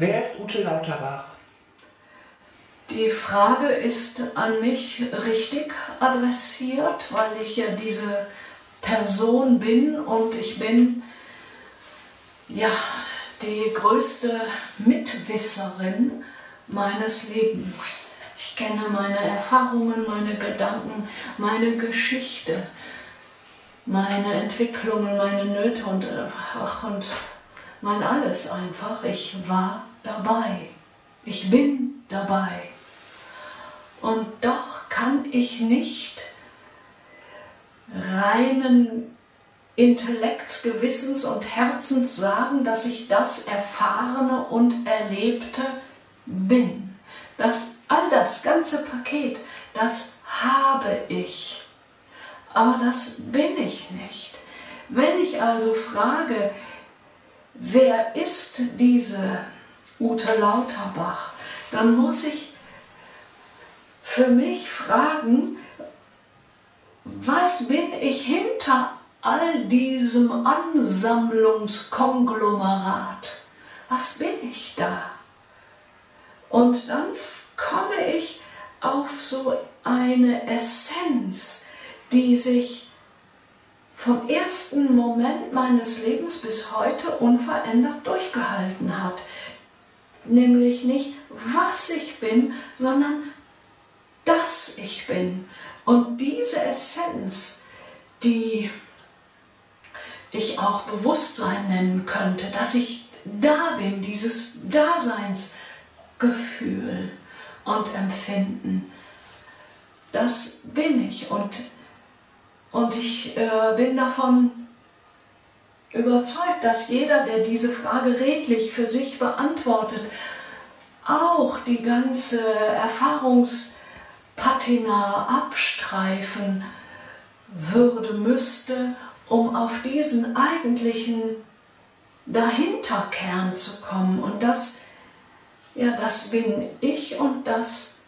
Wer ist Ute Lauterbach? Die Frage ist an mich richtig adressiert, weil ich ja diese Person bin und ich bin ja die größte Mitwisserin meines Lebens. Ich kenne meine Erfahrungen, meine Gedanken, meine Geschichte, meine Entwicklungen, meine Nöte und, ach, und mein alles einfach. Ich war dabei. Ich bin dabei. Und doch kann ich nicht reinen Intellekts, Gewissens und Herzens sagen, dass ich das Erfahrene und Erlebte bin. Das, all das ganze Paket, das habe ich. Aber das bin ich nicht. Wenn ich also frage, wer ist diese Ute Lauterbach, dann muss ich für mich fragen, was bin ich hinter all diesem Ansammlungskonglomerat? Was bin ich da? Und dann komme ich auf so eine Essenz, die sich vom ersten Moment meines Lebens bis heute unverändert durchgehalten hat. Nämlich nicht, was ich bin, sondern dass ich bin. Und diese Essenz, die ich auch Bewusstsein nennen könnte, dass ich da bin, dieses Daseinsgefühl und Empfinden, das bin ich. Und und ich äh, bin davon überzeugt, dass jeder, der diese Frage redlich für sich beantwortet, auch die ganze Erfahrungspatina abstreifen würde, müsste, um auf diesen eigentlichen Dahinterkern zu kommen. Und das, ja, das bin ich und das,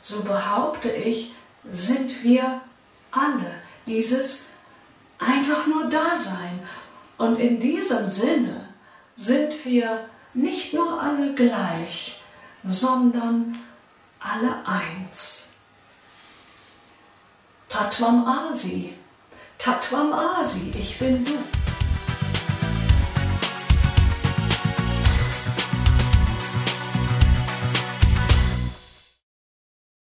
so behaupte ich, sind wir alle dieses einfach nur Dasein. Und in diesem Sinne sind wir nicht nur alle gleich, sondern alle eins. Tatwam Asi, Tatwam Asi, ich bin du.